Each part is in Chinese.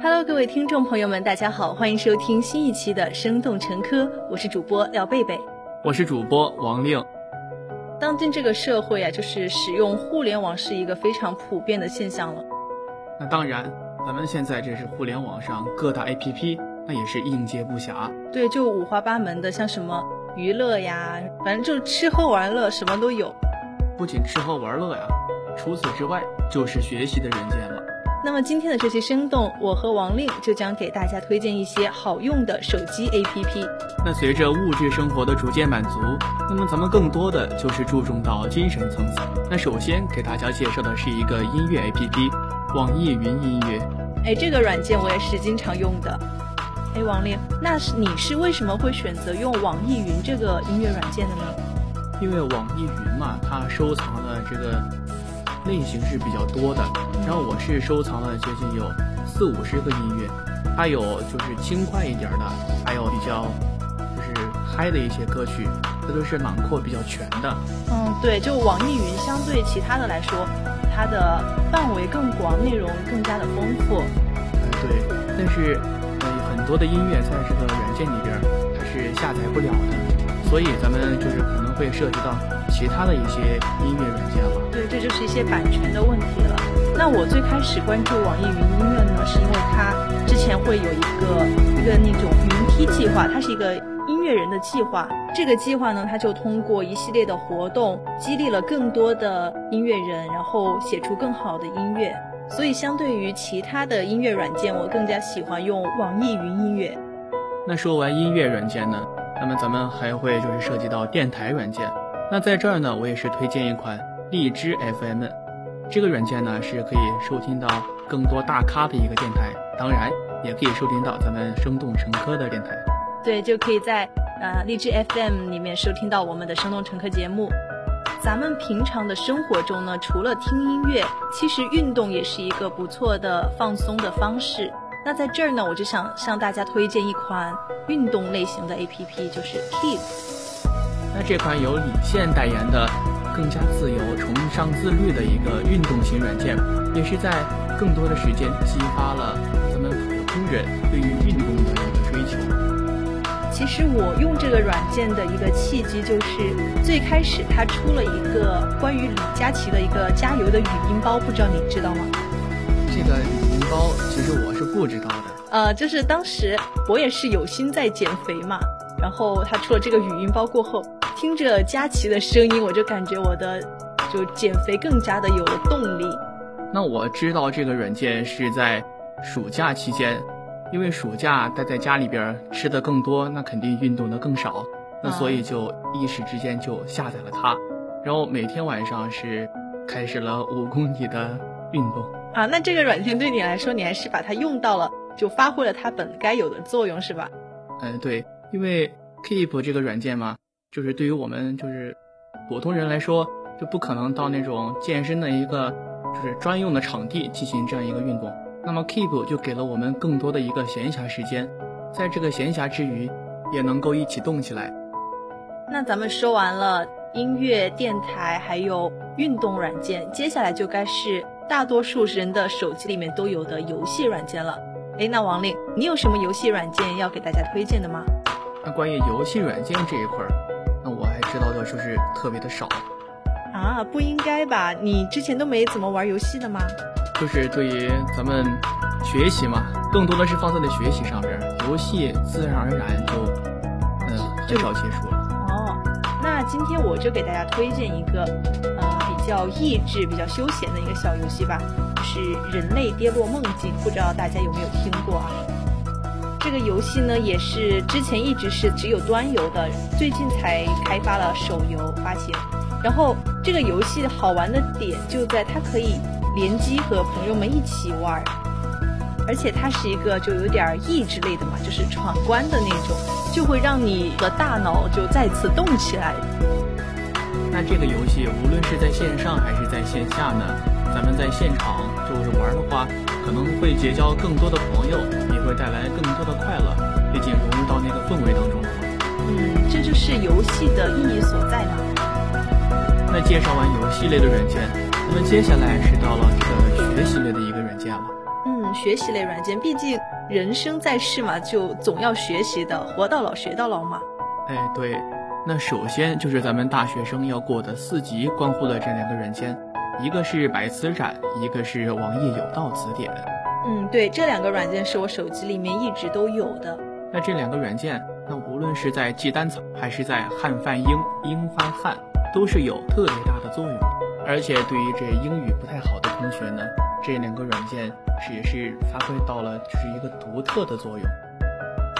Hello，各位听众朋友们，大家好，欢迎收听新一期的《生动陈科》，我是主播廖贝贝，我是主播王令。当今这个社会啊，就是使用互联网是一个非常普遍的现象了。那当然，咱们现在这是互联网上各大 APP，那也是应接不暇。对，就五花八门的，像什么娱乐呀，反正就吃喝玩乐什么都有。不仅吃喝玩乐呀，除此之外就是学习的人间了。那么今天的这期生动，我和王令就将给大家推荐一些好用的手机 APP。那随着物质生活的逐渐满足，那么咱们更多的就是注重到精神层次。那首先给大家介绍的是一个音乐 APP，网易云音乐。哎，这个软件我也是经常用的。哎，王令，那是你是为什么会选择用网易云这个音乐软件的呢？因为网易云嘛，它收藏了这个类型是比较多的。然后我是收藏了接近有四五十个音乐，它有就是轻快一点的，还有比较就是嗨的一些歌曲，这都是囊括比较全的。嗯，对，就网易云相对其他的来说，它的范围更广，内容更加的丰富。嗯，对，但是呃很多的音乐在这个软件里边它是下载不了的，所以咱们就是可能会涉及到其他的一些音乐软件了。对，这就是一些版权的问题了。那我最开始关注网易云音乐呢，是因为它之前会有一个一个那种云梯计划，它是一个音乐人的计划。这个计划呢，它就通过一系列的活动，激励了更多的音乐人，然后写出更好的音乐。所以相对于其他的音乐软件，我更加喜欢用网易云音乐。那说完音乐软件呢，那么咱们还会就是涉及到电台软件。那在这儿呢，我也是推荐一款荔枝 FM。这个软件呢是可以收听到更多大咖的一个电台，当然也可以收听到咱们生动成科的电台。对，就可以在呃荔枝 FM 里面收听到我们的生动成科节目。咱们平常的生活中呢，除了听音乐，其实运动也是一个不错的放松的方式。那在这儿呢，我就想向大家推荐一款运动类型的 APP，就是 Keep。那这款由李现代言的。更加自由、崇尚自律的一个运动型软件，也是在更多的时间激发了咱们普通人对于运动的一个追求。其实我用这个软件的一个契机，就是最开始它出了一个关于李佳琦的一个加油的语音包，不知道你知道吗？这个语音包其实我是不知道的。呃，就是当时我也是有心在减肥嘛，然后他出了这个语音包过后。听着佳琪的声音，我就感觉我的就减肥更加的有了动力。那我知道这个软件是在暑假期间，因为暑假待在家里边吃的更多，那肯定运动的更少，那所以就一时之间就下载了它，然后每天晚上是开始了五公里的运动啊。那这个软件对你来说，你还是把它用到了，就发挥了它本该有的作用，是吧？嗯，对，因为 Keep 这个软件嘛。就是对于我们就是普通人来说，就不可能到那种健身的一个就是专用的场地进行这样一个运动。那么 Keep 就给了我们更多的一个闲暇时间，在这个闲暇之余，也能够一起动起来。那咱们说完了音乐、电台，还有运动软件，接下来就该是大多数人的手机里面都有的游戏软件了。哎，那王令，你有什么游戏软件要给大家推荐的吗？那关于游戏软件这一块儿。就是特别的少，啊，不应该吧？你之前都没怎么玩游戏的吗？就是对于咱们学习嘛，更多的是放在了学习上边，游戏自然而然就嗯很少接触了。哦，那今天我就给大家推荐一个呃比较益智、比较休闲的一个小游戏吧，是《人类跌落梦境》，不知道大家有没有听过啊？这个游戏呢，也是之前一直是只有端游的，最近才开发了手游发行。然后这个游戏好玩的点就在它可以联机和朋友们一起玩，而且它是一个就有点益智类的嘛，就是闯关的那种，就会让你的大脑就再次动起来。那这个游戏无论是在线上还是在线下呢，咱们在现场就是玩的话。可能会结交更多的朋友，也会带来更多的快乐，毕竟融入到那个氛围当中了嘛。嗯，这就是游戏的意义所在嘛。那介绍完游戏类的软件，那么接下来是到了这个学习类的一个软件了。嗯，嗯，学习类软件，毕竟人生在世嘛，就总要学习的，活到老学到老嘛。哎，对，那首先就是咱们大学生要过的四级关乎的这两个软件，一个是百词斩，一个是网易有道词典。嗯，对，这两个软件是我手机里面一直都有的。那这两个软件，那无论是在记单词，还是在汉翻英、英翻汉，都是有特别大的作用。而且对于这英语不太好的同学呢，这两个软件是也是发挥到了就是一个独特的作用。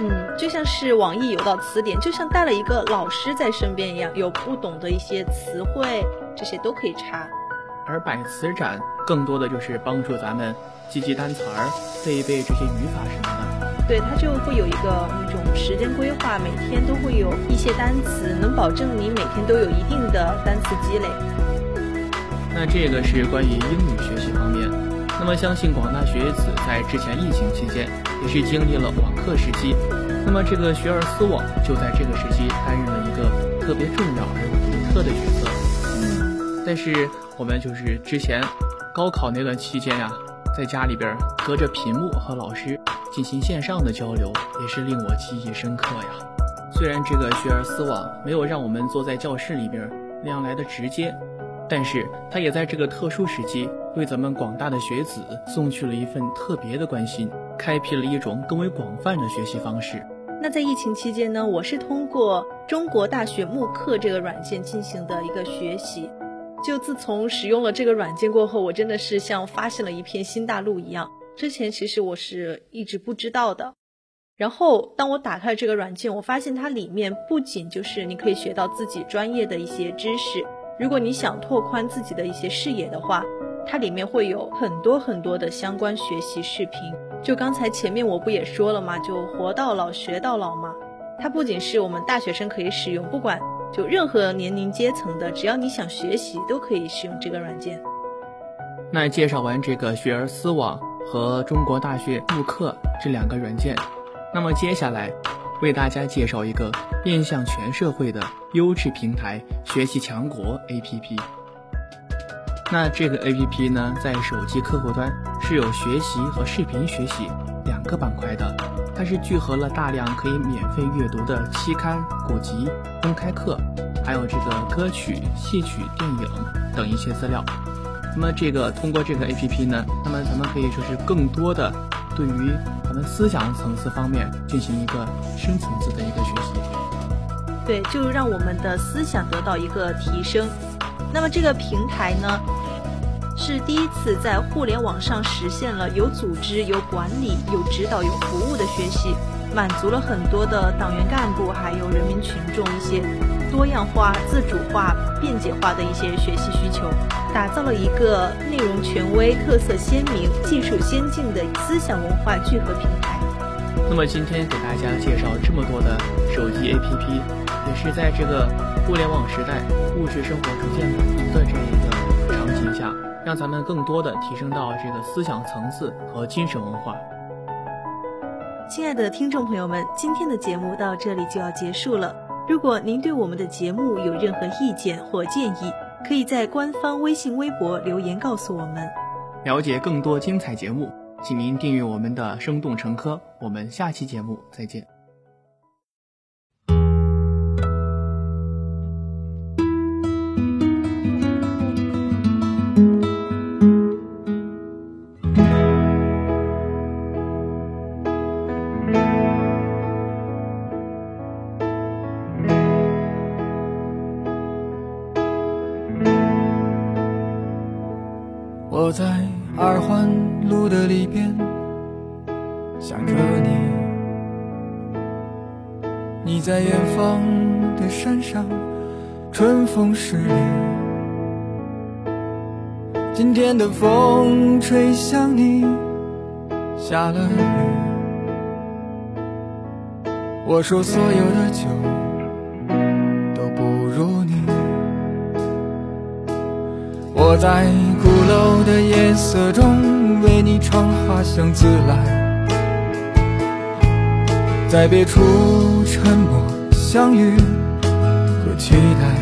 嗯，就像是网易有道词典，就像带了一个老师在身边一样，有不懂的一些词汇，这些都可以查。而百词斩更多的就是帮助咱们记记单词儿、背一背这些语法什么的。对，它就会有一个那种时间规划，每天都会有一些单词，能保证你每天都有一定的单词积累。那这个是关于英语学习方面。那么相信广大学子在之前疫情期间也是经历了网课时期，那么这个学而思网就在这个时期担任了一个特别重要而又独特的角色。但是我们就是之前高考那段期间呀，在家里边隔着屏幕和老师进行线上的交流，也是令我记忆深刻呀。虽然这个学而思网没有让我们坐在教室里边那样来的直接。但是，他也在这个特殊时期，为咱们广大的学子送去了一份特别的关心，开辟了一种更为广泛的学习方式。那在疫情期间呢，我是通过中国大学慕课这个软件进行的一个学习。就自从使用了这个软件过后，我真的是像发现了一片新大陆一样。之前其实我是一直不知道的。然后，当我打开这个软件，我发现它里面不仅就是你可以学到自己专业的一些知识。如果你想拓宽自己的一些视野的话，它里面会有很多很多的相关学习视频。就刚才前面我不也说了吗？就活到老学到老嘛。它不仅是我们大学生可以使用，不管就任何年龄阶层的，只要你想学习，都可以使用这个软件。那介绍完这个学而思网和中国大学慕课这两个软件，那么接下来。为大家介绍一个面向全社会的优质平台——学习强国 APP。那这个 APP 呢，在手机客户端是有学习和视频学习两个板块的，它是聚合了大量可以免费阅读的期刊、古籍、公开课，还有这个歌曲、戏曲、电影等一些资料。那么这个通过这个 APP 呢，那么咱们可以说是更多的。对于咱们思想层次方面进行一个深层次的一个学习，对，就让我们的思想得到一个提升。那么这个平台呢，是第一次在互联网上实现了有组织、有管理、有指导、有服务的学习，满足了很多的党员干部还有人民群众一些多样化、自主化、便捷化的一些学习需求。打造了一个内容权威、特色鲜明、技术先进的思想文化聚合平台。那么今天给大家介绍这么多的手机 APP，也是在这个互联网时代、物质生活逐渐满足的这一个场景下，让咱们更多的提升到这个思想层次和精神文化。亲爱的听众朋友们，今天的节目到这里就要结束了。如果您对我们的节目有任何意见或建议，可以在官方微信、微博留言告诉我们。了解更多精彩节目，请您订阅我们的《生动成科》。我们下期节目再见。今天的风吹向你，下了雨。我说所有的酒都不如你。我在鼓楼的夜色中为你唱花香自来，在别处沉默相遇和期待。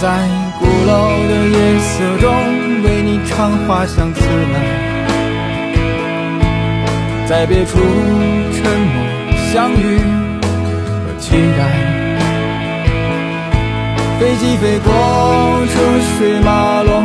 在鼓楼的夜色中为你唱花香自来，在别处沉默相遇和期待。飞机飞过车水马龙